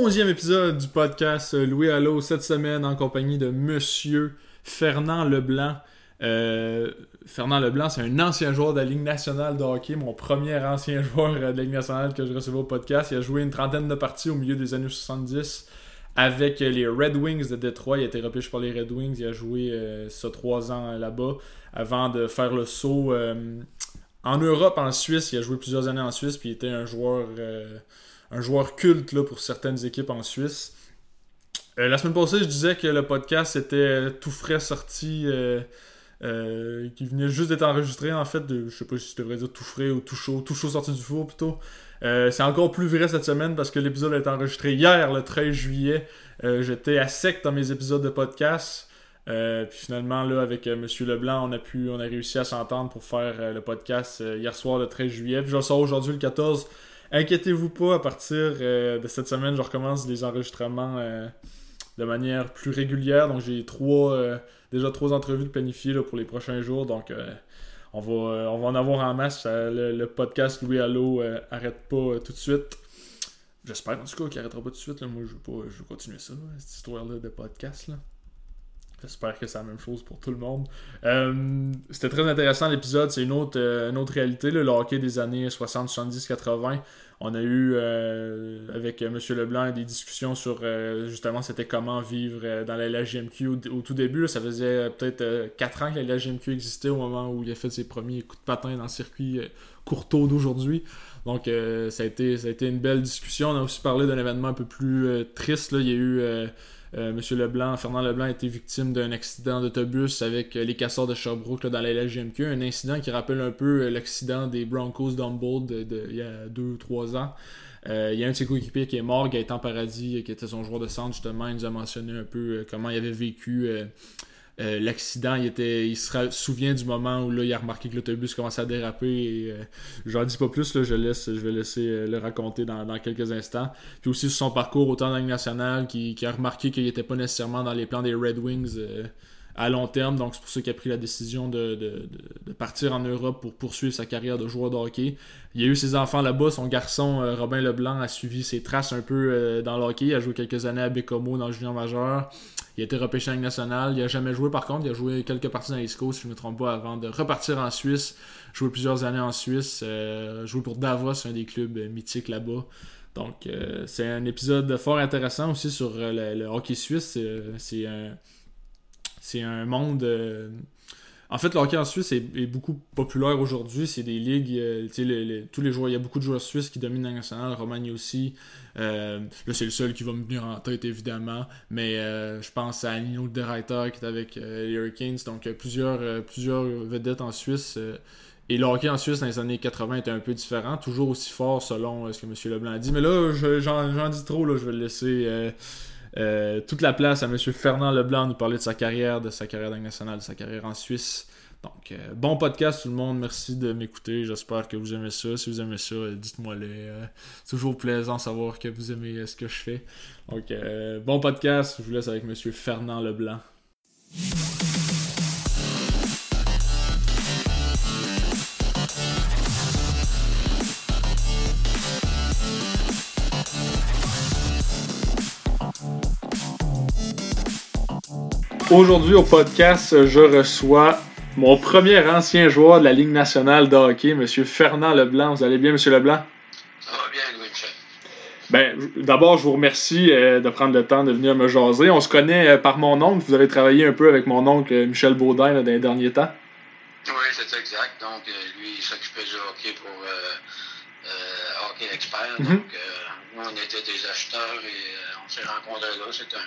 onzième épisode du podcast Louis Allo cette semaine en compagnie de Monsieur Fernand Leblanc. Euh, Fernand Leblanc, c'est un ancien joueur de la Ligue nationale de hockey, mon premier ancien joueur de la Ligue nationale que je recevais au podcast. Il a joué une trentaine de parties au milieu des années 70 avec les Red Wings de Détroit. Il a été repêché par les Red Wings. Il a joué euh, ça trois ans là-bas avant de faire le saut euh, en Europe, en Suisse. Il a joué plusieurs années en Suisse, puis il était un joueur, euh, un joueur culte pour certaines équipes en Suisse. la semaine passée, je disais que le podcast était tout frais sorti. qui venait juste d'être enregistré en fait de, je sais pas si je devrais dire tout frais ou tout chaud tout chaud sorti du four plutôt euh, c'est encore plus vrai cette semaine parce que l'épisode a été enregistré hier, le 13 juillet. Euh, j'étais à sec dans mes épisodes de podcast. Euh, puis finalement, avec M. Leblanc, on a, pu, on a réussi à s'entendre pour faire le podcast hier soir, le 13 juillet. Puis je sors aujourd'hui, le 14. Inquiétez-vous pas, à partir de cette semaine, je recommence les enregistrements de manière plus régulière. Donc j'ai trois, déjà trois entrevues planifiées là, pour les prochains jours. Donc on va, euh, on va en avoir en masse. le, podcast Louis Allo euh, arrête pas euh, tout de suite. J'espère en tout cas qu'il arrêtera pas tout de suite. Moi, je veux, pas, je veux continuer ça, cette histoire-là de podcast. Là. J'espère que c'est la même chose pour tout le monde. C'était très intéressant l'épisode. C'est une autre, une autre réalité, le hockey des années 60, 70, 80. On a eu euh, avec M. Leblanc des discussions sur euh, justement c'était comment vivre euh, dans la LHGMQ au, tout début. ça faisait peut-être 4 ans que la LHGMQ existait au moment où il a fait ses premiers coups de patin dans le circuit courteau d'aujourd'hui. Donc ça, a été, ça a été une belle discussion. On a aussi parlé d'un événement un peu plus triste. Il y a eu euh, Monsieur Leblanc, Fernand Leblanc a été victime d'un accident d'autobus avec euh, les casseurs de Sherbrooke dans la LGMQ. Un incident qui rappelle un peu euh, l'accident des Broncos d'Humboldt il y a 2-3 ans. il y a un de ses coéquipiers qui est mort, Gaëtan Paradis, qui était son joueur de centre, justement. Il nous a mentionné un peu comment il avait vécu euh, l'accident, il était, il se souvient du moment où là, il a remarqué que l'autobus commençait à déraper. Et, euh, j'en dis pas plus, là, je, laisse, je vais laisser euh, le raconter dans, quelques instants. Puis aussi sur son parcours autant dans nationale, qui, a remarqué qu'il n'était pas nécessairement dans les plans des Red Wings à long terme. Donc c'est pour ça qu'il a pris la décision de, partir en Europe pour poursuivre sa carrière de joueur de hockey. Il a eu ses enfants là-bas. Son garçon Robin Leblanc a suivi ses traces un peu dans le hockey. Il a joué quelques années à Bécomo dans junior majeur. Il a été repêché en. Il a jamais joué par contre. Il a joué quelques parties dans l'East Coast, si je ne me trompe pas, avant de repartir en Suisse. Joué plusieurs années en Suisse. Euh, joué pour Davos, un des clubs mythiques là-bas. Donc, euh, c'est un épisode fort intéressant aussi sur euh, le, hockey suisse. C'est un, un monde en fait, le hockey en Suisse est, beaucoup populaire aujourd'hui. C'est des ligues, euh, tous les joueurs, il y a beaucoup de joueurs suisses qui dominent la nationale, Romagne aussi. Euh, là, c'est le seul qui va me venir en tête, évidemment. Mais euh, je pense à Nino De Reiter qui est avec les Hurricanes. Donc, plusieurs, plusieurs vedettes en Suisse. et le hockey en Suisse dans les années 80 était un peu différent, toujours aussi fort selon ce que M. Leblanc a dit. Mais là, j'en dis trop, là, je vais le laisser toute la place à M. Fernand Leblanc nous parler de sa carrière, de sa carrière nationale, de sa carrière en Suisse. Donc, euh, bon podcast tout le monde. Merci de m'écouter. J'espère que vous aimez ça. Si vous aimez ça, euh, dites-moi-le. c'est toujours plaisant de savoir que vous aimez ce que je fais. Donc, bon podcast. Je vous laisse avec M. Fernand Leblanc. Aujourd'hui au podcast, je reçois mon premier ancien joueur de la Ligue nationale de hockey, M. Fernand Leblanc. Vous allez bien, M. Leblanc? Ça va bien, Louis ben, D'abord, je vous remercie euh, de prendre le temps de venir me jaser. On se connaît euh, par mon oncle. Vous avez travaillé un peu avec mon oncle euh, Michel Baudin dans les derniers temps. Oui, c'est exact. Donc, lui, il s'occupait du hockey pour Hockey Expert. Mhm. Donc, nous, on était des acheteurs et on s'est rencontrés là. C'est un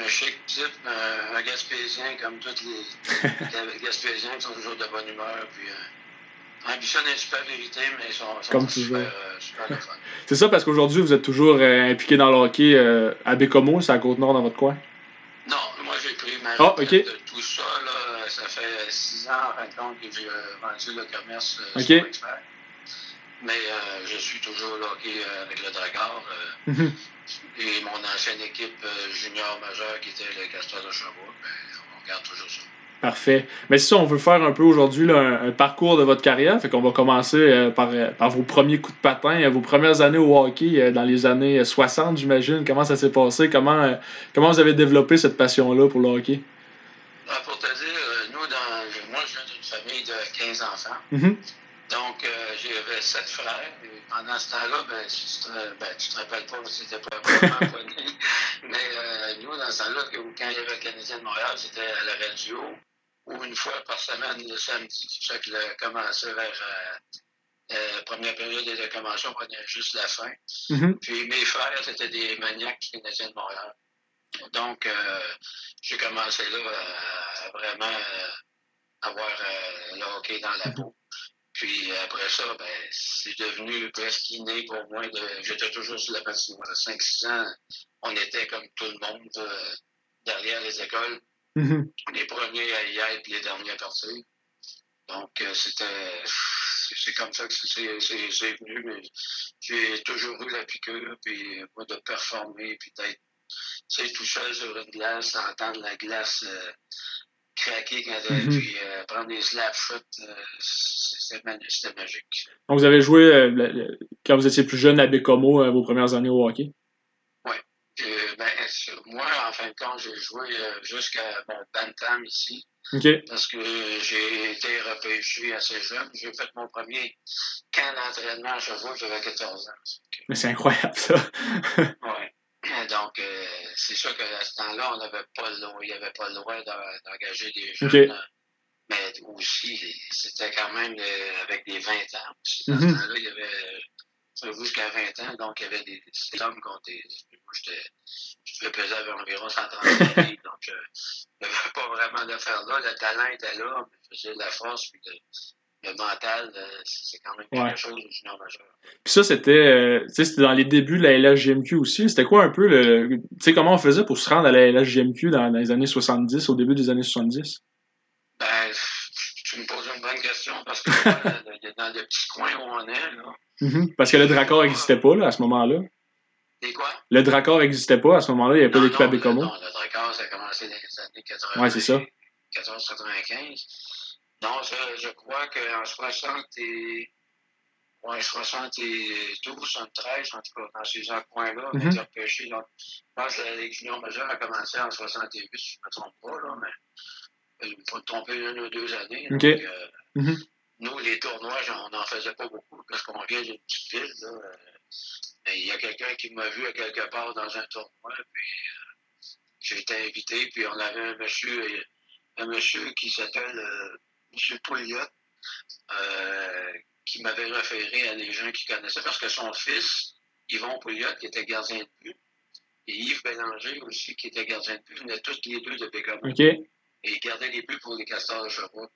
un chic type, un, Gaspésien comme tous les, Gaspésiens qui sont toujours de bonne humeur. Puis, euh, ambitionne une super vérité, mais ils sont, comme super, euh, super. C'est ça parce qu'aujourd'hui, vous êtes toujours euh, impliqué dans le hockey euh, à Bécomo, c'est à Côte-Nord dans votre coin? Non, moi j'ai pris ma oh, okay. de tout ça. Là, ça fait six ans en fin de compte que j'ai vendu le commerce okay. expert. Mais je suis toujours là, hockey avec le Dragard. Mm mon ancienne équipe euh, junior majeure qui était le Castor de Sherbrooke, ben, on regarde toujours ça. Parfait. Mais si on veut faire un peu aujourd'hui un, parcours de votre carrière, fait qu'on va commencer euh, par, euh, par, vos premiers coups de patin, euh, vos premières années au hockey dans les années 60, j'imagine. Comment ça s'est passé? Comment, comment vous avez développé cette passion-là pour le hockey? Ben, pour te dire, nous, dans, moi, je viens d'une famille de 15 enfants. Mm-hmm. Donc, j'avais sept frères. Et pendant ce temps-là, ben, tu, te, ben, tu te rappelles pas, c'était pas vraiment connu. Mais nous, dans ce temps-là, quand il y avait le Canadien de Montréal, c'était à la radio ou une fois par semaine le samedi. Ça que le commençait vers euh, euh, première période de commencé, on prenait juste la fin. Mm-hmm. Puis mes frères, c'était des maniaques canadiens de Montréal. Donc, euh, j'ai commencé là à vraiment euh, avoir euh, le hockey dans la peau. Puis après ça, ben, c'est devenu presque inné pour moi. De, j'étais toujours sur la patinoire. À 5-6 ans, on était comme tout le monde derrière les écoles. Mm-hmm. Les premiers à y être, les derniers à partir. Donc, euh, c'était. C'est comme ça que c'est venu, mais j'ai toujours eu la piqûre, puis moi, de performer, puis d'être tout seul sur une glace, entendre la glace euh, craquer quand mm-hmm. puis euh, prendre des slap shots, c'était magique. Donc, vous avez joué, quand vous étiez plus jeune, à Bécomo, vos premières années au hockey? Euh, ben, moi, en fin de compte, j'ai joué euh, jusqu'à mon Bantam ici. Parce que j'ai été repêché assez jeune. J'ai fait mon premier camp d'entraînement à Chevaux, j'avais 14 ans. Mais c'est incroyable, ça. oui. Donc, euh, c'est sûr qu'à ce temps-là, on n'avait pas le droit, il n'y avait pas le droit d'engager des jeunes. Mais aussi, c'était quand même avec des 20 ans. À ce mm-hmm. temps-là, il y avait jusqu'à 20 ans, donc il y avait des, des hommes qui ont des. Moi. Je devais peser environ 130 livres, donc euh, il n'y avait pas vraiment d'affaires là. Le talent était là, mais je faisais de la force, puis le mental, euh, c'est quand même quelque chose au junior majeur. Puis ça, c'était, euh, c'était dans les débuts de la LHGMQ aussi. C'était quoi un peu le. Tu sais, comment on faisait pour se rendre à la LHGMQ dans, dans les années 70, au début des années 70? Ben, tu me poses une bonne question parce que dans le petit coin où on est, là. Mm-hmm. Parce que le Dracor n'existait pas là, à ce moment-là. Et quoi? Le Dracor n'existait pas à ce moment-là, il n'y avait pas d'équipe à Bécomo. Non, le Dracor, ça a commencé dans les années 80. Ouais, c'est ça. 1495. Non, je, je crois qu'en 60 et. Ouais, 72, 73, en tout cas, dans ces coins-là, on a été repêchés. Donc, je pense que la Ligue junior majeure a commencé en 68, si je ne me trompe pas, là, mais il faut tromper une ou deux années. Donc, euh, mm-hmm. Nous, les tournois, on n'en faisait pas beaucoup parce qu'on vient d'une petite ville. Là. Mais il y a quelqu'un qui m'a vu à quelque part dans un tournoi, puis euh, j'ai été invité, puis on avait un monsieur, un monsieur qui s'appelle euh, M. Pouliot, euh, qui m'avait référé à des gens qui connaissaient, parce que son fils, Yvon Pouliot, qui était gardien de but, et Yves Bélanger aussi, qui était gardien de but, venaient tous les deux de Bécamo. Et ils gardaient les buts pour les castors de Sherbrooke.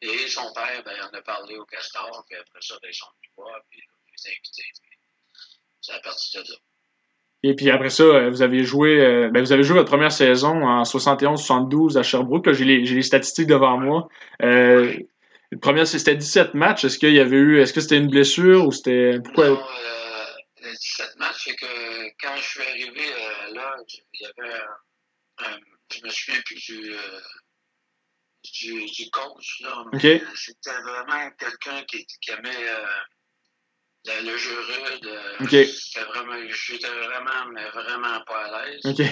Et son père, ben, on a parlé au castor, puis après ça, ben, ils sont venus voir, puis ils les invités. C'est à partir de là. Et puis après ça, euh, vous avez joué, euh, ben vous avez joué votre première saison en 71-72 à Sherbrooke. J'ai les, les, statistiques devant moi. Euh, le premier, c'était 17 matchs. Est-ce qu'il y avait eu, est-ce que c'était une blessure ou c'était pourquoi? Non, euh, les 17 matchs, c'est que quand je suis arrivé euh, là, il y avait, un, je me souviens plus du, du, du coach. Là, okay. C'était vraiment quelqu'un qui, qui aimait le, le, jeu rude. Euh, okay. vraiment, j'étais vraiment, mais vraiment pas à l'aise. Okay.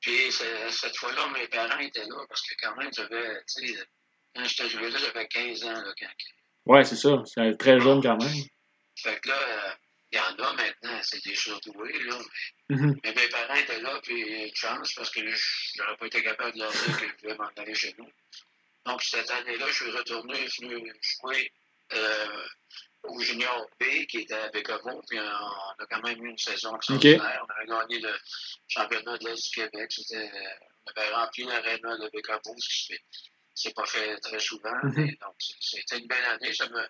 Puis cette fois-là, mes parents étaient là parce que quand même, j'avais, tu sais, quand j'étais joué là, j'avais 15 ans. Là, quand... Ouais, c'est ça. C'est très jeune quand même. Fait que là, euh, il y en a maintenant, c'est des surdoués, là. Mais, mm -hmm. mais mes parents étaient là, puis chance, parce que j'aurais pas été capable de leur dire que je voulais m'en aller chez nous. Donc, cette année-là, je suis retourné, je suis venu jouer euh, au Junior B, qui était à Bécomo, puis on, on, a quand même eu une saison extraordinaire. Okay. On avait gagné le championnat de l'Est du Québec. C'était, on avait rempli l'aréna de Bécomo, ce qui c'est pas fait très souvent. Mm -hmm. donc, c'était une belle année. Ça me,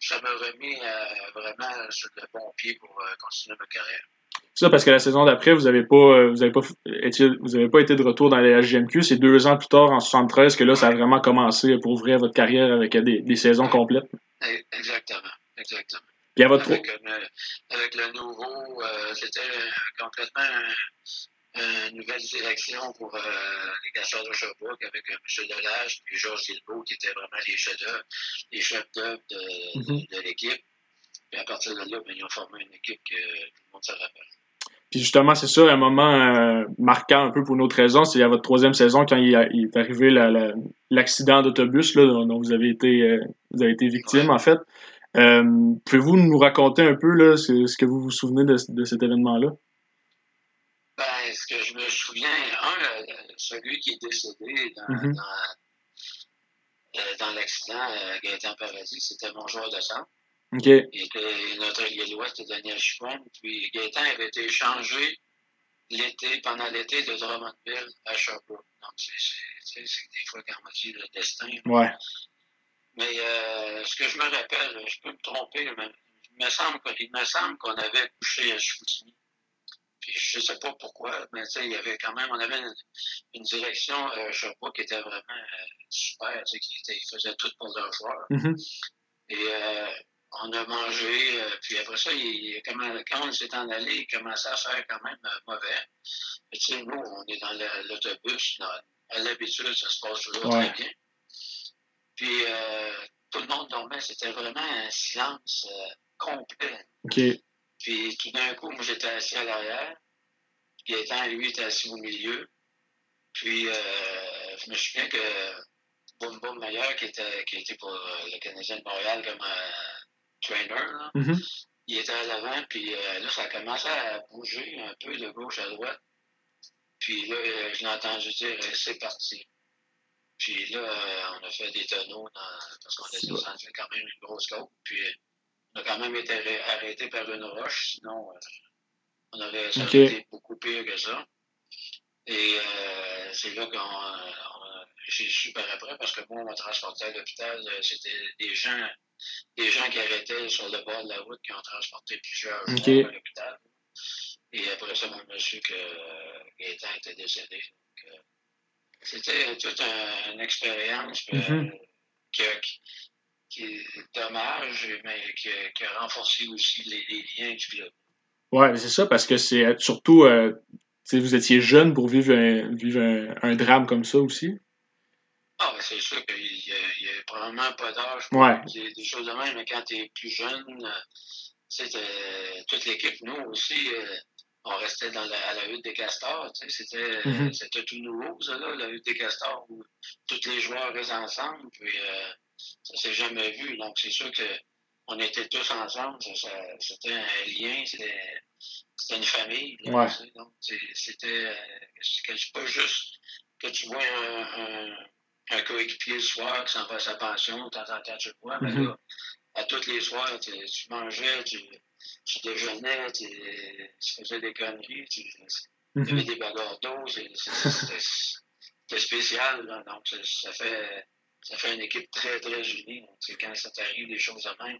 ça m'a remis euh, vraiment sur le bon pied pour euh, continuer ma carrière. Ça parce que la saison d'après, vous n'avez pas, vous avez pas, été, vous avez pas été de retour dans les HGMQ. C'est deux ans plus tard, en 73, que là, ça a vraiment commencé pour ouvrir votre carrière avec des, des saisons complètes. Exactement, exactement. Puis à votre avec, avec le nouveau, euh, c'était complètement un, une nouvelle direction pour les casseurs de Sherbrooke avec M. Delage et Georges Silbeau, qui étaient vraiment les chefs d'œuvre de, mm-hmm. de, l'équipe. Puis à partir de là, ben, ils ont formé une équipe que tout le monde se rappelle. Puis justement, c'est ça, un moment euh, marquant un peu pour une autre raison, c'est à votre troisième saison quand il, est arrivé l'accident d'autobus dont, vous avez été euh, vous avez été victime en fait. Euh, pouvez-vous nous raconter un peu là, ce, que vous vous souvenez de, cet événement-là? Ben, ce que je me souviens, un, celui qui est décédé dans, mm-hmm. dans, l'accident à Gaëtan Paradis, c'était mon joueur de sang. Okay. Et notre allié l'Ouest était Daniel Chupin. Puis Gaétan avait été échangé l'été, pendant l'été de Drummondville à Sherbrooke. Donc, c'est des fois quand on dit le destin. Ouais. Mais euh, ce que je me rappelle, je peux me tromper, mais il me semble, il me semble qu'on avait couché à Chicoutimi. Puis je sais pas pourquoi, mais il y avait quand même, on avait une, direction euh, Sherbrooke qui était vraiment euh, super, qui était, ils faisaient tout pour leur joueur. Mm-hmm. Et euh, on a mangé, euh, puis après ça, il, quand on s'est en allé, il commençait à faire quand même mauvais. tu sais, nous, on est dans l'autobus, à l'habitude, ça se passe toujours très bien. Puis euh, tout le monde dormait, c'était vraiment un silence complet. Puis tout d'un coup, moi, j'étais assis à l'arrière. Gaëtan, lui, était assis au milieu. Puis je me souviens que Boum Boum qui était, qui était pour le Canadien de Montréal comme trainer. Mm-hmm. Il était à l'avant, puis euh, là, ça a commencé à bouger un peu de gauche à droite. Puis là, euh, je l'ai entendu dire euh, c'est parti. Puis là, on a fait des tonneaux parce qu'on était senti quand même une grosse côte. Puis on a quand même été arrêté par une roche, sinon on aurait, ça été beaucoup pire que ça. Et c'est là qu'on j'ai su par après parce que moi, on m'a transporté à l'hôpital. C'était des gens des gens qui arrêtaient sur le bord de la route qui ont transporté plusieurs gens à l'hôpital. Et après ça, on a su que Gaétan était décédé. Euh, c'était toute une expérience mm-hmm. qui, est dommage, mais qui, a renforcé aussi les, liens du club. Oui, c'est ça, parce que c'est surtout, euh, vous étiez jeune pour vivre vivre un, drame comme ça aussi. Ah, ben, c'est sûr qu'il n'y a, probablement pas d'âge pour ouais. des, des, choses de même, mais quand tu es plus jeune, euh, toute l'équipe, nous aussi, euh, on restait dans la, à la hutte des castors. C'était mm -hmm. tout nouveau, ça, là, la hutte des castors, où tous les joueurs restent ensemble, puis euh, ça s'est jamais vu. Donc, c'est sûr que on était tous ensemble, c'était un lien, c'était une famille. ouais. Donc, c'était pas juste que tu vois un un coéquipier le soir qui s'en va à sa pension, de temps en temps, tu le vois, mais mm-hmm. là, à tous les soirs, tu, mangeais, tu, tu déjeunais, tu, faisais des conneries, tu, mm-hmm. avais des bagarres d'eau, c'était spécial, là, donc ça, fait, ça fait une équipe très, très unie. Donc, quand ça t'arrive des choses de même,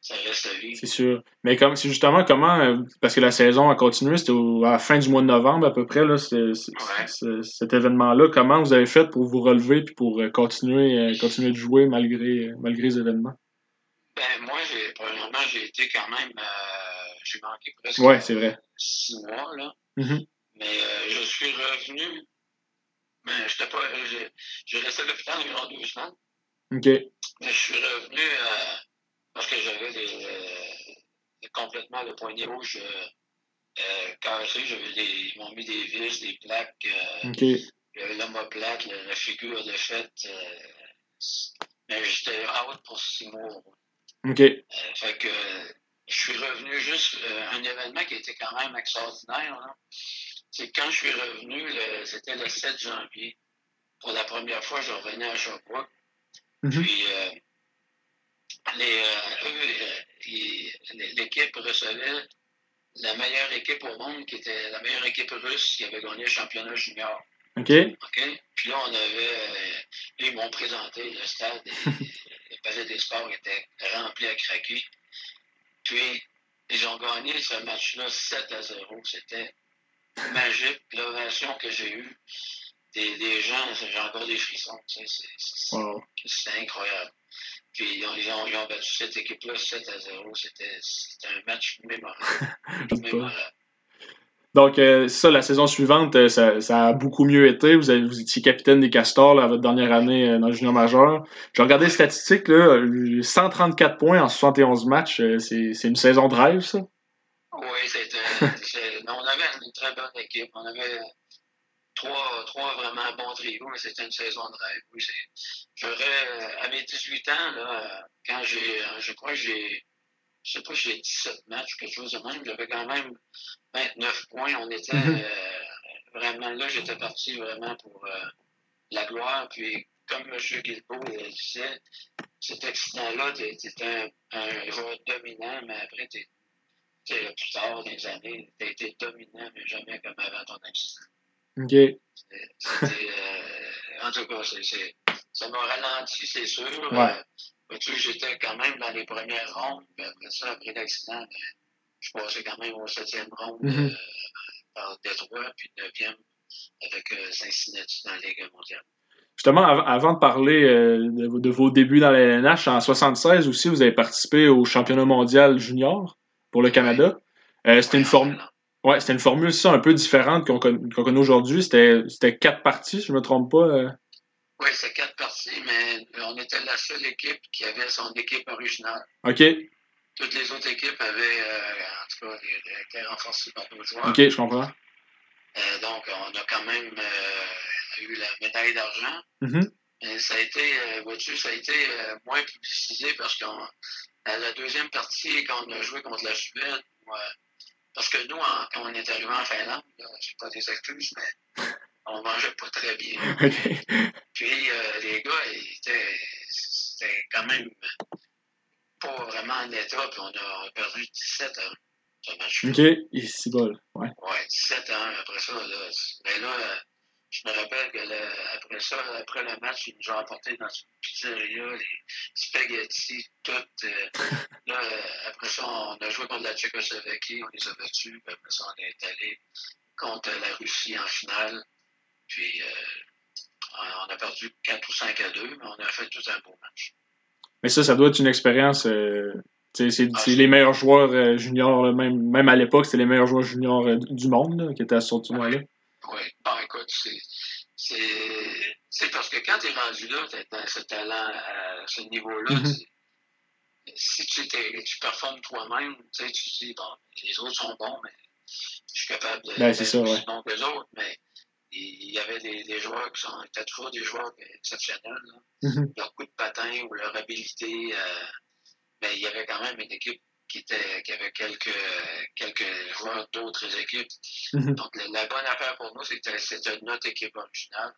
ça reste vie. C'est sûr. Mais comme c'est justement comment euh, parce que la saison a continué, c'était à la fin du mois de novembre à peu près là, cet événement-là. Comment vous avez fait pour vous relever puis pour euh, continuer euh, continuer de jouer malgré malgré les événements? Ben moi j'ai premièrement j'ai été quand même j'ai manqué presque ouais, c'est vrai. six mois là. Mm-hmm. Mais je suis revenu. Mais j'étais pas. J'ai resté à l'hôpital environ deux semaines. OK. Mais je suis revenu parce que j'avais euh, complètement le poignet rouge euh, euh, cassé. ils m'ont mis des vis, des plaques. Euh, okay. L'homoplate, la, la figure de fête. mais j'étais out pour six mois. OK. fait que je suis revenu juste un événement qui était quand même extraordinaire. C'est quand je suis revenu, c'était le 7 janvier. Pour la première fois, je revenais à Sherbrooke. Mm Puis euh, l'équipe recevait la meilleure équipe au monde, qui était la meilleure équipe russe qui avait gagné le championnat junior. OK. OK. Puis là, on avait. Euh, ils m'ont présenté le stade. le palais des sports était rempli à craquer. Puis, ils ont gagné ce match-là 7 à 0. C'était magique. L'ovation que j'ai eue des, des gens, j'ai encore des frissons. C'est incroyable. Puis ils ont, ils ont, ils ont battu cette équipe-là 7 à 0. C'était un match mémorable. mémorable. Donc, euh, ça, la saison suivante, euh, ça, a beaucoup mieux été. Vous, étiez capitaine des Castors à votre dernière année euh, dans le junior majeur. J'ai regardé les statistiques, là, 134 points en 71 matchs. c'est une saison de rêve, ça? Oui, c'était. on avait une très bonne équipe. On avait trois, trois vraiment bons trios, mais c'était une saison de rêve. Oui, J'aurais, à mes 18 ans, quand j'ai, je crois que j'ai je sais pas, j'ai 17 matchs, quelque chose de même. J'avais quand même 29 points. On était mhm. euh, vraiment là, j'étais parti vraiment pour euh, la gloire. Puis, comme M. Guilbeault disait, cet accident-là, tu étais un, un, joueur dominant, mais après, tu plus tard dans les années, tu été dominant, mais jamais comme avant ton accident. OK. Euh, en tout cas, ça m'a ralenti, c'est sûr. Ouais. Tu j'étais quand même dans les premières rondes, puis après ça, après l'accident, ben, je passais quand même au septième ronde mm par Détroit, puis neuvième avec euh, Cincinnati dans la Ligue mondiale. Justement, avant de parler euh, de, vos débuts dans la LNH, en 76 aussi, vous avez participé au championnat mondial junior pour le Canada. c'était une formule. Ouais, c'était une formule ça un peu différente qu'on connaît aujourd'hui. C'était quatre parties, si je ne me trompe pas. Oui, c'est quatre parties, mais on était la seule équipe qui avait son équipe originale. OK. Toutes les autres équipes avaient, euh, en tout cas, été renforcées par d'autres joueurs. OK, je comprends. Euh, donc, on a quand même euh, eu la médaille d'argent. Mm-hmm. Ça a été, vois-tu, ça a été moins publicisé parce qu'à la deuxième partie, quand on a joué contre la Suède, parce que nous, quand on est arrivé en Finlande, je pas des excuses, mais on mangeait pas très bien. Puis euh, les gars, c'était quand même pas vraiment en état, puis on a perdu 17 ans. Ce match OK, c'est bon. Ouais. ouais, 17 ans après ça. Là, mais là, je me rappelle que après ça, après le match, ils nous ont apporté dans une pizzeria les spaghettis, tout. Euh, là, après ça, on a joué contre la Tchécoslovaquie, on les a battus, puis après ça, on est allé contre la Russie en finale. Puis, euh, on a perdu 4 ou 5 à 2, mais on a fait tout un beau match. Mais ça, ça doit être une expérience. Euh, c'est ah, les meilleurs joueurs euh, juniors, même, même à l'époque, c'était les meilleurs joueurs juniors du monde qui étaient à ce tournoi-là. Oui, bon, écoute, c'est parce que quand tu es rendu là, tu as ce talent à ce niveau-là. Mm-hmm. Si tu, tu performes toi-même, tu te dis, bon, les autres sont bons, mais je suis capable de ben, c'est ça, ouais. les autres, mais il y avait des, des joueurs qui sont étaient toujours des joueurs exceptionnels. Mm-hmm. Leur coup de patin ou leur habilité. Euh, mais il y avait quand même une équipe qui, était, qui avait quelques, quelques joueurs d'autres équipes. Mm-hmm. Donc, la, bonne affaire pour nous, c'est que c'était notre équipe originale.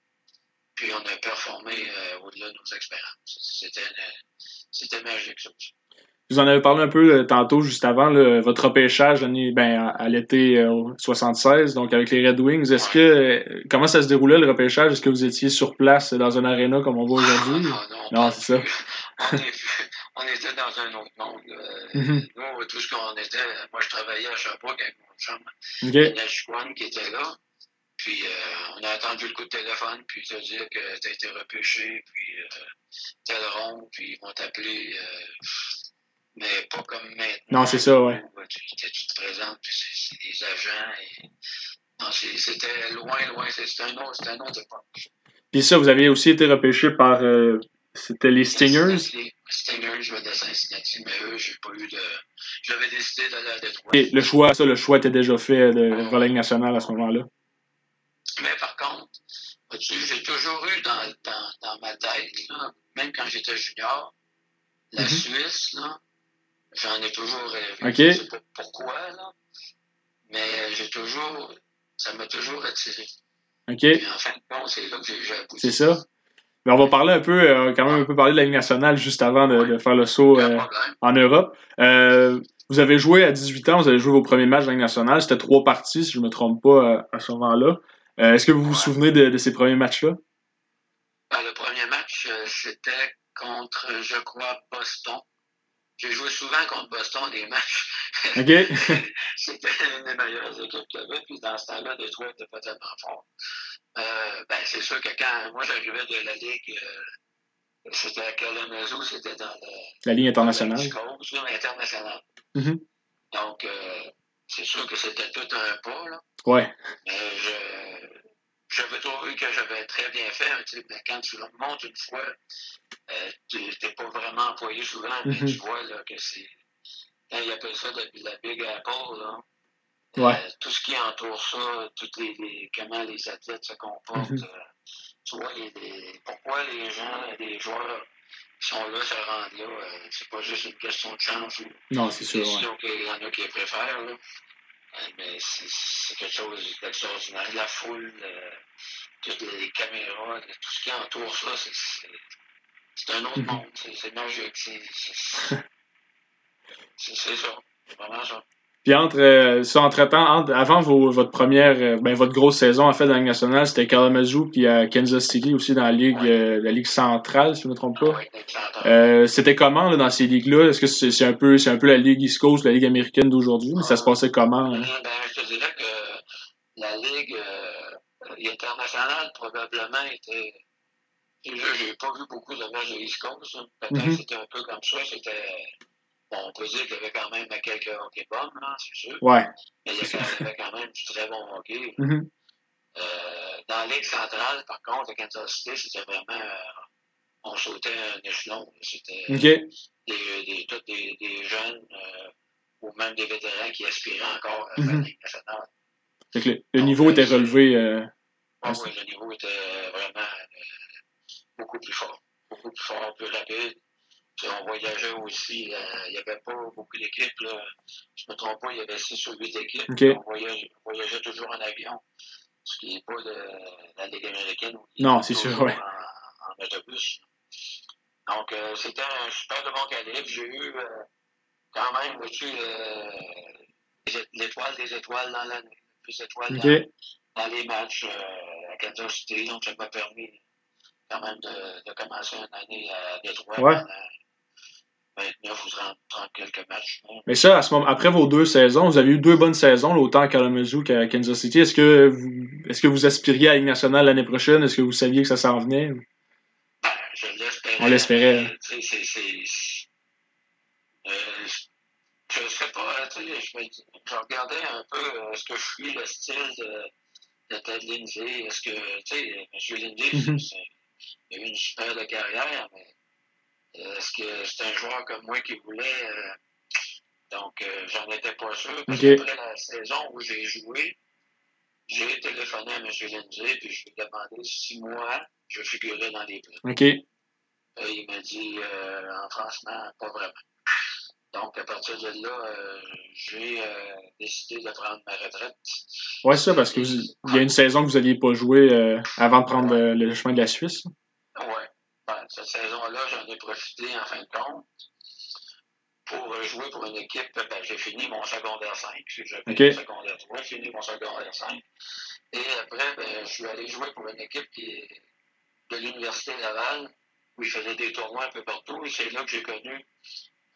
Puis, on a performé euh, au-delà de nos expériences. C'était magique, ça aussi. Vous en avez parlé un peu euh, tantôt, juste avant, votre repêchage ben, à, l'été 76, euh, donc avec les Red Wings. Est-ce que euh, comment ça se déroulait le repêchage? Est-ce que vous étiez sur place dans un aréna comme on voit aujourd'hui? Ah, non, non, c'est ça. On, était dans un autre monde. Mm-hmm. Nous, tout ce qu'on était, moi je travaillais à Sherbrooke avec mon chum. Okay. Il qui était là. Puis on a attendu le coup de téléphone, puis te dire que tu as été repêché, puis tel rond, puis ils vont t'appeler mais pas comme maintenant. Non, c'est ça, ouais. Tu, tu te présentes, puis c'est des agents. Et... Non, c'était loin, loin. C'était un, autre, un autre époque. Puis ça, vous aviez aussi été repêché par. Euh, c'était les Stingers? Les Stingers, je vais de Cincinnati, mais eux, j'ai pas eu de. J'avais décidé d'aller à Détroit. Et le choix, ça, le choix était déjà fait de la nationale à ce moment-là. Mais par contre, j'ai toujours eu dans, dans, dans ma tête, là, même quand j'étais junior, la mm -hmm. Suisse, là, J'en ai toujours rêvé. Okay. Je sais pas pourquoi, là. Mais j'ai toujours. Ça m'a toujours attiré. OK. Et en fin de compte, c'est là que j'ai. C'est ça. Mais on va parler un peu, euh, quand même un peu parler de la Ligue nationale juste avant de, de faire le saut euh, en Europe. Euh, vous avez joué à 18 ans, vous avez joué vos premiers matchs de la Ligue nationale. C'était trois parties, si je ne me trompe pas, à, ce moment-là. Est-ce que vous vous souvenez de, de, ces premiers matchs-là? Ben, le premier match, c'était contre, je crois, Boston. J'ai joué souvent contre Boston des matchs. OK. C'était une des meilleures équipes qu'il y avait. Puis dans ce temps-là, Détroit n'était pas tellement fort. Euh, ben, c'est sûr que quand moi j'arrivais de la Ligue, euh, c'était à Kalamazoo, c'était dans la Ligue internationale. La internationale. Mm -hmm. Donc, euh, c'est sûr que c'était tout un pas, là. Ouais. Mais je, j'avais trouvé que j'avais très bien fait. Tu sais, ben, quand tu remontes une fois, euh, tu n'es pas vraiment employé souvent, mais Mhm. tu vois là, que c'est. Quand ils appellent ça la, la Big Apple, là, Ouais. euh, tout ce qui entoure ça, toutes les, les- comment les athlètes se comportent, Mhm. euh, tu vois, les, les- pourquoi les gens, les joueurs qui sont là, se rendent là, euh, c'est pas juste une question de chance ou Non, c'est sûr, ouais. qu'il y en a qui préfèrent, là. Mais c'est c'est quelque chose d'extraordinaire. La foule, euh, toutes les caméras, tout ce qui entoure ça, c'est- un autre Mhm. monde. C'est magique. C'est ça. C'est vraiment ça. Puis entre euh, ça, entre-temps, entre- avant vos- votre première, euh, ben, votre grosse saison en fait dans la Ligue nationale, c'était Kalamazoo puis à Kansas City aussi dans la Ligue, Ouais. euh, la Ligue centrale, si je ne me trompe pas. Ouais, excellent. Euh, c'était comment là, dans ces ligues-là? Est-ce que c'est c'est un peu c'est un peu la Ligue East Coast, la Ligue américaine d'aujourd'hui? Mais ça se passait comment? hein? Ben, je te dirais que la Ligue euh, internationale probablement était. Déjà, j'ai pas vu beaucoup de matchs de East Coast. hein. Peut-être Mhm. que c'était un peu comme ça. C'était. On peut dire qu'il y avait quand même quelques hockey bombes, là, c'est sûr. Ouais. Mais il y avait quand même du très bon hockey. Mhm. Euh, dans la Ligue centrale, par contre, à Kansas City, c'était vraiment. euh, on sautait un échelon. C'était OK. des, des, tous des, des jeunes euh, ou même des vétérans qui aspiraient encore à la Ligue nationale. Le, niveau était relevé. oui, le niveau était vraiment beaucoup plus fort. Beaucoup plus fort, plus rapide. On voyageait aussi, euh, il n'y avait pas beaucoup d'équipes. Je ne me trompe pas, il y avait 6 ou 8 équipes. On, voyageait, on voyageait toujours en avion, ce qui n'est pas de la Ligue américaine. Non, c'est sûr, ouais. En, en autobus. Donc, euh, c'était un super de bon calibre. J'ai eu euh, quand même au-dessus euh, les- l'étoile des étoiles dans l'année. Plus étoiles dans, dans les matchs à Kansas City. Donc, ça m'a permis quand même de, de commencer une année à Détroit Ouais. pendant 29 ou 30, 30 quelques matchs. hein. Mais ça, à ce moment, après vos deux saisons, vous avez eu deux bonnes saisons, là, autant à Kalamazoo qu'à Kansas City. Est-ce que vous, est-ce que vous aspiriez à la Ligue nationale l'année prochaine? Est-ce que vous saviez que ça s'en venait? Ben, je l'espérais. On l'espérait. c'est- c'est- euh, je ne sais pas, tu sais, je, me je regardais un peu euh, est-ce que je suis le style de, de Ted Lindsay. Est-ce que, tu sais, M. Lindsay, Mhm. c'est- c'est- il a eu une super de carrière, mais euh, est-ce que c'est un joueur comme moi qui voulait. euh, donc, euh, j'en étais pas sûr. Parce Ok. qu'après la saison où j'ai joué, j'ai téléphoné à M. Lindsay, puis je lui ai demandé si moi, je figurais dans les plans. OK. Euh, il m'a dit, euh, en franchement, pas vraiment. Donc, à partir de là, euh, j'ai euh, décidé de prendre ma retraite. Ouais, c'est ça, parce que vous- il y a une saison que vous n'aviez pas joué euh, avant de prendre le, le chemin de la Suisse. Ouais. Cette saison-là, j'en ai profité en fin de compte pour jouer pour une équipe. Ben, j'ai fini mon secondaire 5. J'avais Ok. mon secondaire 3, j'ai fini mon secondaire 5. Et après, ben, je suis allé jouer pour une équipe qui est de l'Université Laval, où il faisait des tournois un peu partout. Et c'est là que j'ai connu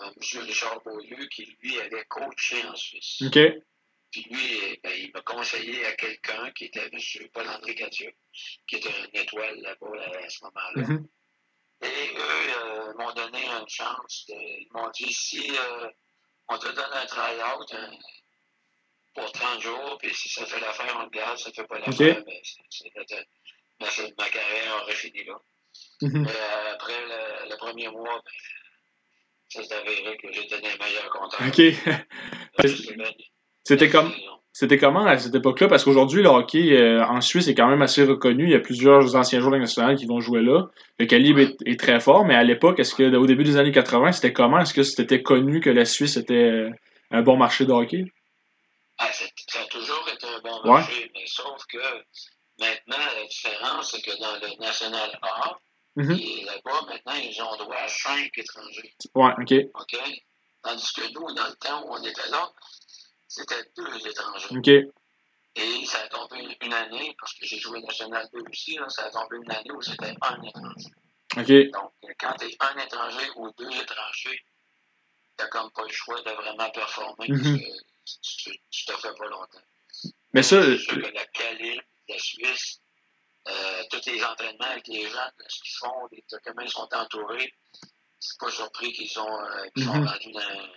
euh, M. Richard Beaulieu, qui lui avait coaché en Suisse. Puis lui, ben, il m'a conseillé à quelqu'un qui était M. Paul-André Cadieux, qui était une étoile là-bas à ce moment-là. Mhm. Et eux euh, m'ont donné une chance. de- ils m'ont dit si euh, on te donne un try-out hein, pour 30 jours, puis si ça fait l'affaire, on te garde, ça fait pas l'affaire, mais c'est notre- ma, carrière aurait fini là. Mhm. Mais euh, après le, le premier mois, ben, ça s'est avéré que j'étais dans les meilleurs. OK. C'était comme C'était comment à cette époque-là? Parce qu'aujourd'hui, le hockey euh, en Suisse est quand même assez reconnu. Il y a plusieurs anciens joueurs nationale qui vont jouer là. Le calibre est, est très fort, mais à l'époque, est-ce que au début des années 80, c'était comment? Est-ce que c'était connu que la Suisse était euh, un bon marché de hockey? Ah, ça a toujours été un bon Ouais. marché, mais sauf que maintenant, la différence, c'est que dans le National A, Mhm. et là-bas, maintenant, ils ont droit à cinq étrangers. Ouais, OK. OK? Tandis que nous, dans le temps où on était là, c'était deux étrangers. OK. Et ça a tombé une, année, parce que j'ai joué National 2 aussi, là, ça a tombé une année où c'était un étranger. OK. Donc, quand tu es un étranger ou deux étrangers, tu comme pas le choix de vraiment performer Mhm. parce que tu, tu te fais pas longtemps. Mais ça, C'est sûr que la calibre, la Suisse, euh, tous les entraînements avec les gens, ce qu'ils font, les, comment ils sont entourés, c'est pas surpris qu'ils sont, euh, qu'ils sont Mhm. rendus dans,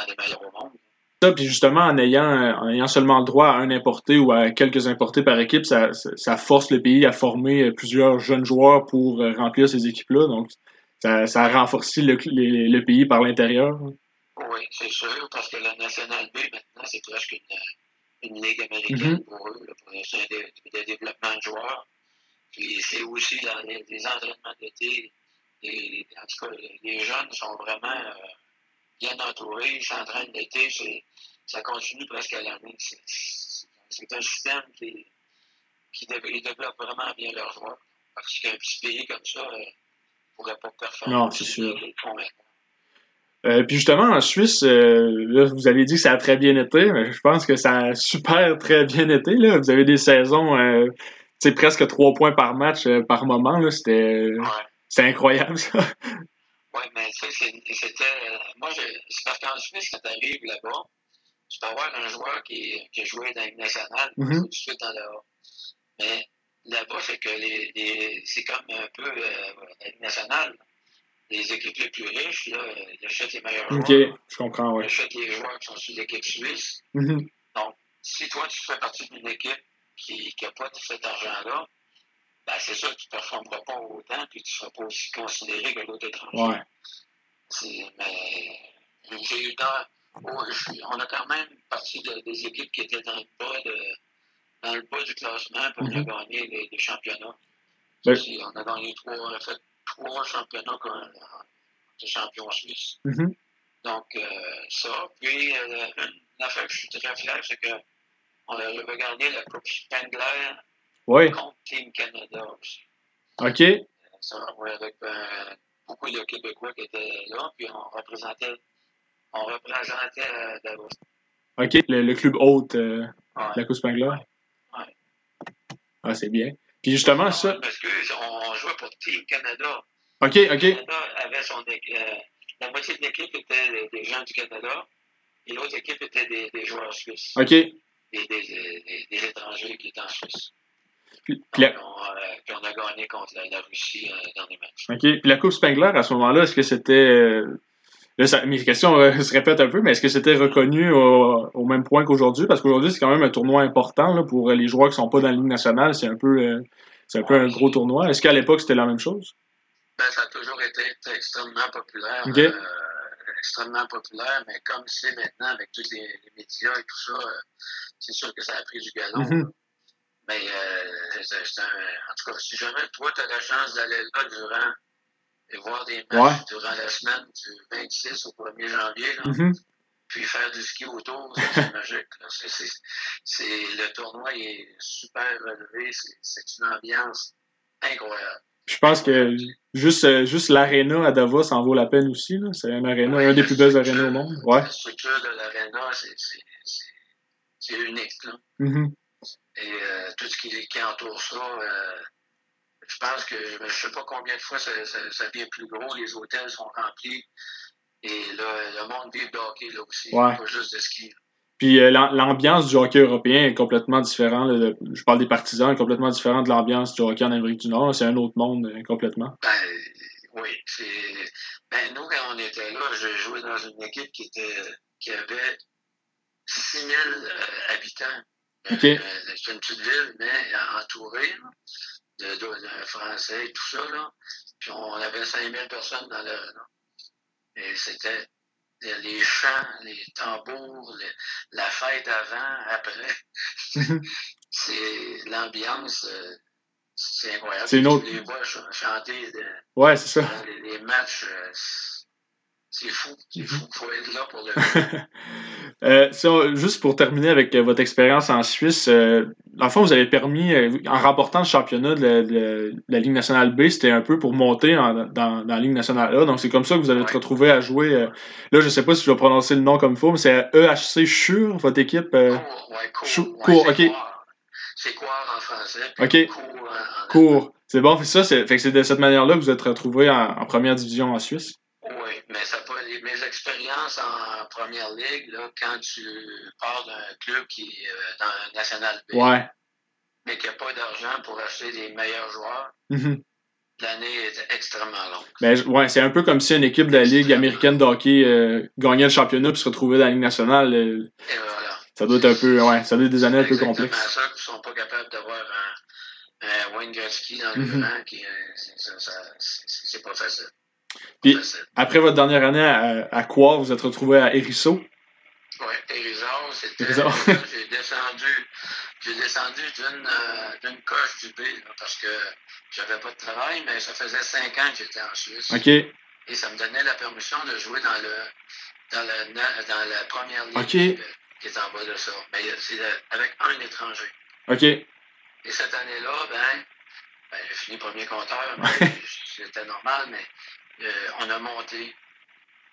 dans les meilleurs au monde. Ça, puis justement, en ayant, en ayant seulement le droit à un importé ou à quelques importés par équipe, ça, ça force le pays à former plusieurs jeunes joueurs pour remplir ces équipes-là. Donc, ça, ça renforce le, le, pays par l'intérieur. Oui, c'est sûr, parce que la National B, maintenant, c'est presque une, une ligue américaine mm-hmm. pour eux, pour le développement de joueurs. Puis c'est aussi dans les, entraînements d'été. En tout cas, les jeunes sont vraiment euh, bien entourés, ils s'entraînent l'été, ça continue presque à l'année. C'est un système qui, qui développe vraiment bien leurs joueurs. Parce qu'un petit pays comme ça ne euh, pourrait pas performer. Non, c'est sûr. Euh, puis justement, en Suisse, euh, là, vous avez dit que ça a très bien été, mais je pense que ça a super très bien été. Là. Vous avez des saisons, euh, presque trois points par match par moment. C'était, ouais. incroyable, ça. Oui, mais c'était. moi, c'est parce qu'en Suisse, quand tu arrives là-bas, tu peux avoir un joueur qui, qui a joué dans une nationale, mm-hmm. tout de suite dans le Mais là-bas, c'est que les, les c'est comme un peu euh, la nationale les équipes les plus riches, là, ils achètent les meilleurs joueurs. OK, je comprends, oui. Ils achètent les joueurs qui sont sur l'équipe suisse. Mm-hmm. Donc, si toi, tu fais partie d'une équipe qui n'a pas cet argent-là, ben, c'est sûr que tu ne performeras pas autant puis tu ne seras pas aussi considéré que l'autre étranger. Ouais. Mais j'ai eu dans, oh, on a quand même partie de, des équipes qui étaient dans le bas, de, dans le bas du classement pour mm-hmm. gagner les, les championnats. Ben, on a gagné trois, on a fait trois championnats de champion suisse. Mm-hmm. Donc, euh, ça. Puis, euh, une affaire que je suis très fier, c'est qu'on avait gagné la Coupe Spengler oui. contre Team Canada aussi. OK. Ça, avec euh, beaucoup de Québécois qui étaient là, puis on représentait, on représentait euh, Davos. OK, le, le club hôte euh, ouais. la Coupe Spengler. Ouais. Ah, c'est bien. Puis justement, ça. Parce qu'on jouait pour Team Canada. OK, OK. Canada avait son. Euh, la moitié de l'équipe était des gens du Canada et l'autre équipe était des, des, joueurs suisses. OK. Des, des, des, étrangers qui étaient en Suisse. Puis, Donc, on, euh, puis on, a gagné contre la, la Russie euh, dans les matchs. OK. Puis la Coupe Spengler, à ce moment-là, est-ce que c'était. Euh, Là, ça, mes questions se répètent un peu, mais est-ce que c'était reconnu au, au, même point qu'aujourd'hui? Parce qu'aujourd'hui, c'est quand même un tournoi important là, pour les joueurs qui sont pas dans la Ligue nationale. C'est un peu, c'est un, peu un gros tournoi. Est-ce qu'à l'époque, c'était la même chose? Ben, ça a toujours été extrêmement populaire. Okay. Extrêmement populaire, mais comme c'est maintenant avec tous les, les, médias et tout ça, c'est sûr que ça a pris du galon. Mm -hmm. Mais c'est un, en tout cas, si jamais toi, tu as la chance d'aller là durant et voir des matchs ouais. durant la semaine du 26 au 1er janvier. Là. Mm -hmm. Puis faire du ski autour, c'est magique. C'est, le tournoi est super relevé. C'est, une ambiance incroyable. Je pense que juste, euh, juste l'aréna à Davos en vaut la peine aussi. Là. C'est un aréna, ouais, un des plus belles arénas au monde. Ouais. La structure de l'aréna, c'est, unique. Là. Mm -hmm. Et euh, tout ce qui, qui entoure ça, euh, je pense que je ne sais pas combien de fois ça, ça, ça, devient plus gros, les hôtels sont remplis. Et là, le monde vit de hockey là aussi, ouais. pas juste de ski. Puis euh, l'ambiance du hockey européen est complètement différente. Je parle des partisans, est complètement différente de l'ambiance du hockey en Amérique du Nord. C'est un autre monde complètement. Ben, oui. Ben, nous, quand on était là, j'ai joué dans une équipe qui, était, qui avait 6000 euh, habitants. Okay. Euh, C'est une petite ville, mais entourée. De, de, de, français et tout ça, là. Puis on avait 5000 personnes dans le. Là. Et c'était les chants, les tambours, les, la fête avant, après. c'est l'ambiance. Euh, c'est incroyable. C'est une autre. Les voix chanter. De, ouais, c'est ça. Les, les matchs. Euh, c'est fou, c'est fou. Il faut être là pour le euh, ça, Juste pour terminer avec euh, votre expérience en Suisse, euh, vous avez permis, euh, en remportant le championnat de la, de la Ligue nationale B, c'était un peu pour monter en, dans, dans, la Ligue nationale A. Donc, c'est comme ça que vous allez ouais. être retrouvé à jouer. Euh, là, je sais pas si je vais prononcer le nom comme il faut, mais c'est EHC Chur, votre équipe. Euh, cours, ouais, cours. Chou, cours, ok. C'est quoi en français? Ok. Cours. C'est bon, ça, c'est, fait que c'est de cette manière-là que vous êtes retrouvé en, en première division en Suisse. Oui, mais ça mes expériences en première ligue, là, quand tu pars d'un club qui est euh, dans le National B, ouais. mais qui n'a pas d'argent pour acheter des meilleurs joueurs, mm -hmm. l'année était extrêmement longue. Ben, ouais, c'est un peu comme si une équipe de la Ligue américaine de hockey euh, gagnait le championnat puis se retrouvait dans la Ligue nationale. Euh, Et voilà. ça doit être un peu, ouais, ça doit être des années un peu complexes. ça qu'ils sont pas capables d'avoir un, un Wayne Gretzky dans le qui, ça, ça- c'est c'est pas facile. Puis-. Après votre dernière année à, à quoi vous êtes retrouvé à Hérisseau? Oui, Périzard, c'était. J'ai descendu, j'ai descendu d'une euh, coche du B là, parce que j'avais pas de travail, mais ça faisait cinq ans que j'étais en Suisse. OK. Et ça me donnait la permission de jouer dans le dans dans la première ligue qui est en bas de ça. Mais c'est avec un étranger. OK. Et cette année-là, ben, ben, j'ai fini premier compteur, c'était normal, mais euh, on a monté.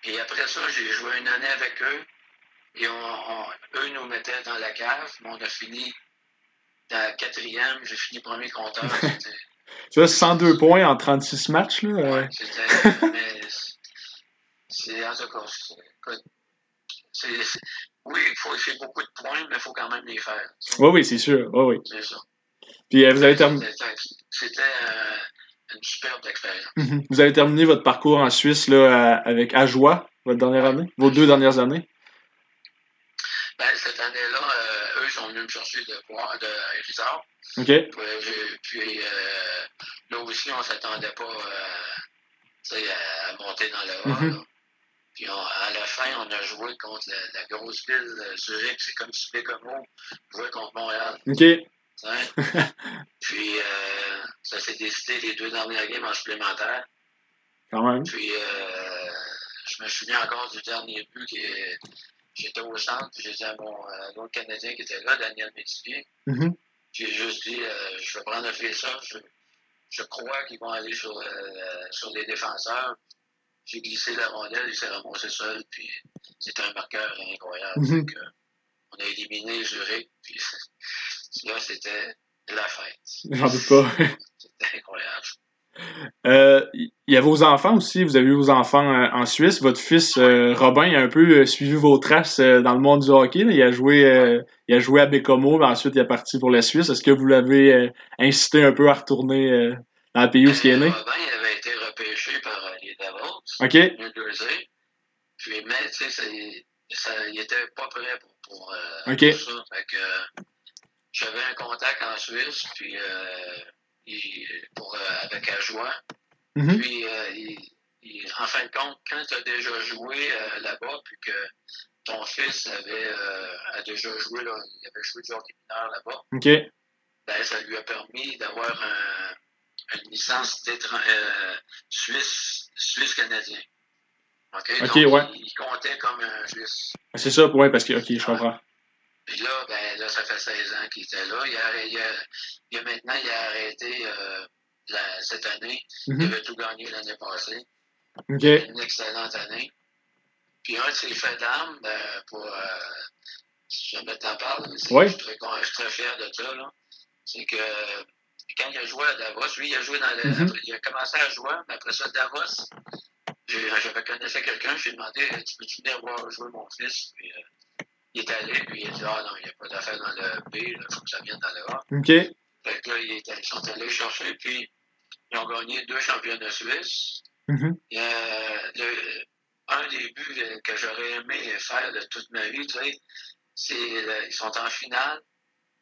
Et après ça, j'ai joué une année avec eux. Et on, on- eux nous mettaient dans la cave, mais on a fini dans la quatrième, j'ai fini premier compteur. Vois, 102 points en 36 matchs, là. euh, ouais, c'était, mais c'est, en tout cas, c'est, c'est- oui, il faut faire beaucoup de points, mais il faut quand même les faire. Oui, oui, c'est sûr. Oui, oui. C'est ça. Puis euh, vous avez terminé. C'était, c'était, euh, une superbe expérience. Mhm. Vous avez terminé votre parcours en Suisse là, avec Ajoie, votre dernière année, vos deux dernières années? Ben, cette année-là, euh, eux sont venus me chercher de, Bois- de Hérisard. OK. Puis, euh, là aussi, on s'attendait pas euh, à, monter dans le A. Mhm. Puis on- à la fin, on a joué contre la, la grosse ville de Zurich. C'est comme si Bécomo jouait contre Montréal. OK. puis euh, ça s'est décidé les deux dernières games en supplémentaire. Quand même. Puis euh, je me souviens encore du dernier but qui est- J'étais au centre, puis j'ai dit à mon euh, l'autre Canadien qui était là, Daniel Métivier, Mhm. j'ai juste dit je vais prendre un face-off, je, je crois qu'ils vont aller sur, sur les défenseurs. J'ai glissé la rondelle, il s'est ramassé seul, puis c'était un marqueur incroyable. Mhm. Fait que, on a éliminé Zurich, puis là, c'était la fête. J'en doute pas. C'était incroyable. Euh, Il y a vos enfants aussi. Vous avez eu vos enfants euh, en Suisse. Votre fils euh, Robin a un peu suivi vos traces dans le monde du hockey. là. Il a joué, il a joué à Bécomo, mais ensuite il est parti pour la Suisse. Est-ce que vous l'avez incité un peu à retourner dans le pays où il est né? Robin avait été repêché par les Devils. OK. New Jersey. Puis, mais, tu sais, il était pas prêt pour, pour, ça. Fait que j'avais un contact en Suisse, puis euh, il- pour, euh, avec Ajoie. Mhm. Puis, euh, il- il- en fin de compte, quand tu as déjà joué là-bas, puis que ton fils avait a déjà joué, là, il avait joué du hockey mineur là-bas, ben, ça lui a permis d'avoir un- une licence suisse, suisse-canadien. OK? OK, Donc, ouais. il, il comptait comme un Suisse. C'est ça, ouais, parce que, OK, je comprends. Puis là, ben, là, ça fait 16 ans qu'il était là. Il a, il a- il a- maintenant, il a arrêté euh, la- cette année. Mhm. Il avait tout gagné l'année passée. OK. Une excellente année. Puis un de ses faits d'armes, ben, pour, euh, si jamais t'en parles, Ouais. je, suis très, con- je suis très fier de ça, là. C'est que quand il a joué à Davos, lui, il a joué dans le, Mhm. il a commencé à jouer, mais après ça, Davos, j'ai- j'avais connaissé quelqu'un, j'ai demandé, tu peux-tu venir voir jouer mon fils? Puis, euh, il est allé, puis il a dit, ah non, il n'y a pas d'affaire dans le B, il faut que ça vienne dans le A. OK. Fait que là, ils, étaient- ils sont allés chercher, puis ils ont gagné deux championnats suisses. Mhm. A le- un des buts euh, que j'aurais aimé faire de toute ma vie, tu sais, c'est euh, ils sont en finale,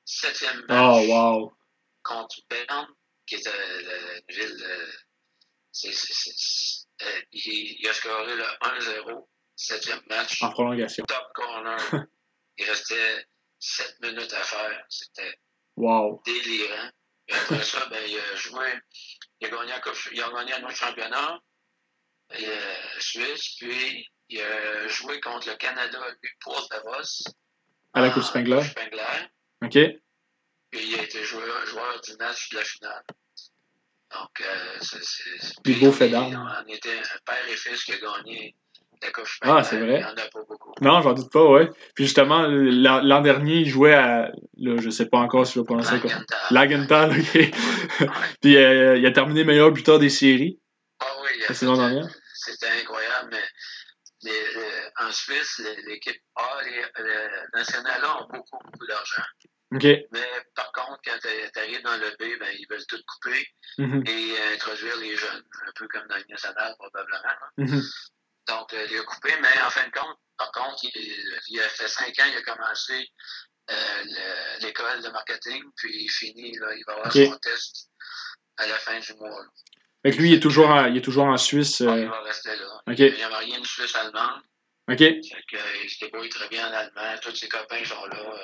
septième match Oh, wow. contre Berne, qui est euh, la- une ville. euh, c'est- euh, il, il a scoré le 1-0, septième match, En prolongation. top corner. il restait sept minutes à faire. C'était Wow. délirant. Et après ça, ben, il a joué, il a gagné un, coupe- il a gagné un autre championnat euh, suisse, puis il a joué contre le Canada, lui, pour Davos. À la en Coupe Spengler. OK. puis il a été joueur, joueur du match de la finale. Donc, euh, c'est. puis beaux faits on- était un père et fils qui a gagné Ah, c'est vrai? Il n'y en a pas beaucoup. Non, j'en doute pas, ouais. Puis justement, l'an dernier, il jouait à. Là, je sais pas encore si je vais prononcer comme. Lagenthal, ok. Ouais. Puis euh, il a terminé meilleur buteur des séries Ah oui, il a la saison dernière. C'était incroyable, mais les- les- en Suisse, l'équipe A, les, les nationales A ont beaucoup, beaucoup d'argent. OK. Mais par contre, quand tu arrives dans le B, ben, ils veulent tout couper mm-hmm. et introduire les jeunes, un peu comme dans le national, probablement. Hein. Mm-hmm. Donc, euh, il a coupé, mais en fin de compte, par contre, il, a fait cinq ans, il a commencé euh, l'école de marketing, puis il finit, là, il va avoir son test à la fin du mois. Fait lui, il est toujours en, il est toujours en Suisse. Euh... il va rester là. Il a rien de Suisse allemande. OK. Fait que, il se débrouille très bien en allemand. Tous ses copains sont là.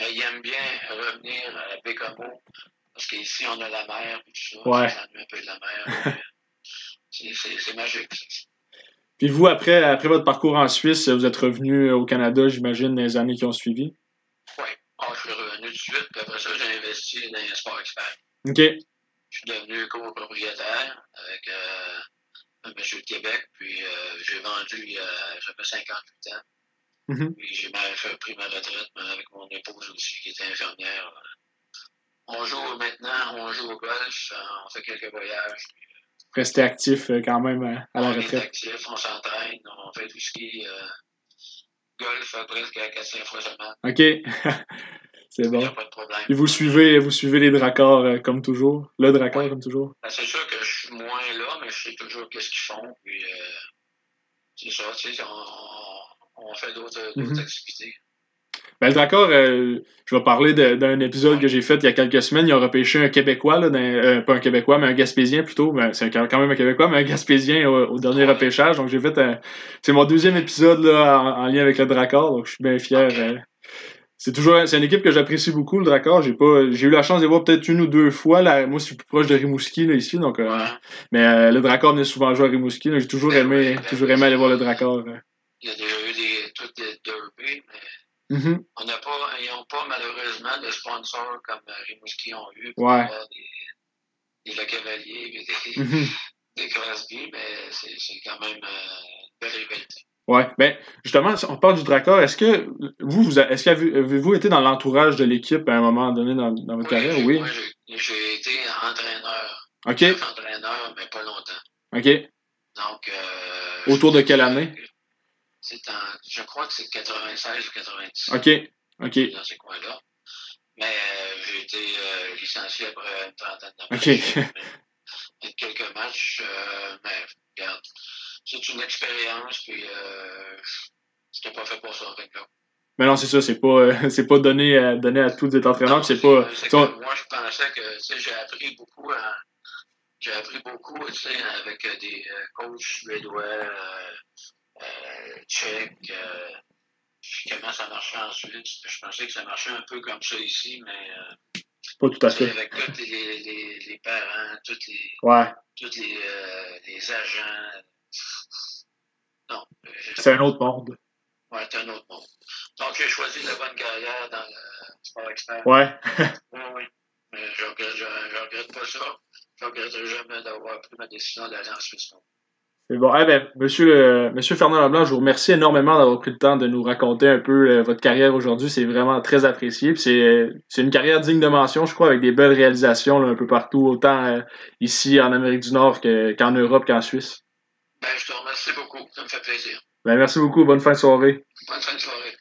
Euh, il aime bien revenir à Bécamo. Parce qu'ici, on a la mer et tout ça. Ouais. un peu de la mer. c'est magique. Puis vous, après, après votre parcours en Suisse, vous êtes revenu au Canada, j'imagine, dans les années qui ont suivi? Oui. Je suis revenu tout de suite, puis après ça, j'ai investi dans un sport expert. OK. Je suis devenu copropriétaire avec euh, un monsieur de Québec, puis euh, j'ai vendu il y a, j'avais 58 ans. Mm-hmm. Puis j'ai pris ma retraite avec mon épouse aussi, qui était infirmière. On joue maintenant, on joue au golf, on fait quelques voyages. Rester actif euh, quand même euh, à la on retraite. On est actif, on s'entraîne, on fait du ski, euh, golf presque 4-5 fois semaine. OK. C'est bon. Pas de problème. Et vous suivez, vous suivez les Dracors comme toujours? Le Dracor comme toujours? Ben, c'est sûr que je suis moins là, mais je sais toujours qu'est-ce qu'ils font. Puis, c'est ça, tu sais, on, on fait d'autres mm -hmm. activités. Ben, d'accord, euh, je vais parler d'un épisode que j'ai fait il y a quelques semaines. Il a repêché un Québécois, là, euh, pas un Québécois, mais un Gaspésien plutôt. Ben, c'est quand même un Québécois, mais un Gaspésien au, dernier repêchage. Donc j'ai fait C'est mon deuxième épisode là, en, lien avec le Dracor, donc je suis bien fier. Euh. c'est toujours c'est une équipe que j'apprécie beaucoup, le Dracor. J'ai pas j'ai eu la chance de voir peut-être une ou deux fois. Là, moi, je suis plus proche de Rimouski là, ici, donc mais le Dracor venait souvent jouer à Rimouski. J'ai toujours aimé toujours aimé aller voir le Dracor. Il y a déjà eu des, toutes des derby, mais Mm-hmm. On n'a pas, ils n'ont pas malheureusement de sponsors comme Rimouski ont eu pour ouais. avoir des, des Le Cavalier et des, mm-hmm. des Crosby, mais c'est quand même euh, une belle rivalité. Ouais, ben justement, on parle du Dracor. Est-ce que vous, vous est-ce qu'avez-vous été dans l'entourage de l'équipe à un moment donné dans, dans votre oui, carrière? Oui. Moi, j'ai été entraîneur. OK. entraîneur, mais pas longtemps. OK. Donc. Euh, Autour de quelle année? C'est en, je crois que c'est 96 ou 97. OK. OK. Dans ces coins-là. Mais euh, j'ai été euh, licencié après une trentaine de matchs. OK. quelques matchs, euh, mais regarde, c'est une expérience, puis euh, c'était pas fait pour ça, avec là. Mais non, c'est ça, c'est pas, c'est pas donné à, donné à tous les entraîneurs, c'est pas. Moi, je pensais que j'ai appris beaucoup j'ai appris beaucoup avec des coachs suédois, tchèque, euh, comment ça marchait en Suisse. Je pensais que ça marchait un peu comme ça ici, mais. Euh, pas tout à fait. Avec tous les, les, les, parents, tous les, ouais. tous les, euh, les agents. Non. C'est un autre monde. Ouais, c'est un autre monde. Donc, j'ai choisi la bonne carrière dans le sport expert. Ouais. oui, oui. Mais je ne regrette, je, je regrette pas ça. Je ne regretterai jamais d'avoir pris ma décision d'aller en Suisse. C'est bon. Eh ben, monsieur, euh, monsieur Fernand Leblanc, je vous remercie énormément d'avoir pris le temps de nous raconter un peu euh, votre carrière aujourd'hui. C'est vraiment très apprécié. C'est, c'est une carrière digne de mention, je crois, avec des belles réalisations là, un peu partout, autant euh, ici en Amérique du Nord que, qu'en Europe qu'en Suisse. Ben, je te remercie beaucoup. Ça me fait plaisir. Ben, merci beaucoup. Bonne fin de soirée. Bonne fin de soirée.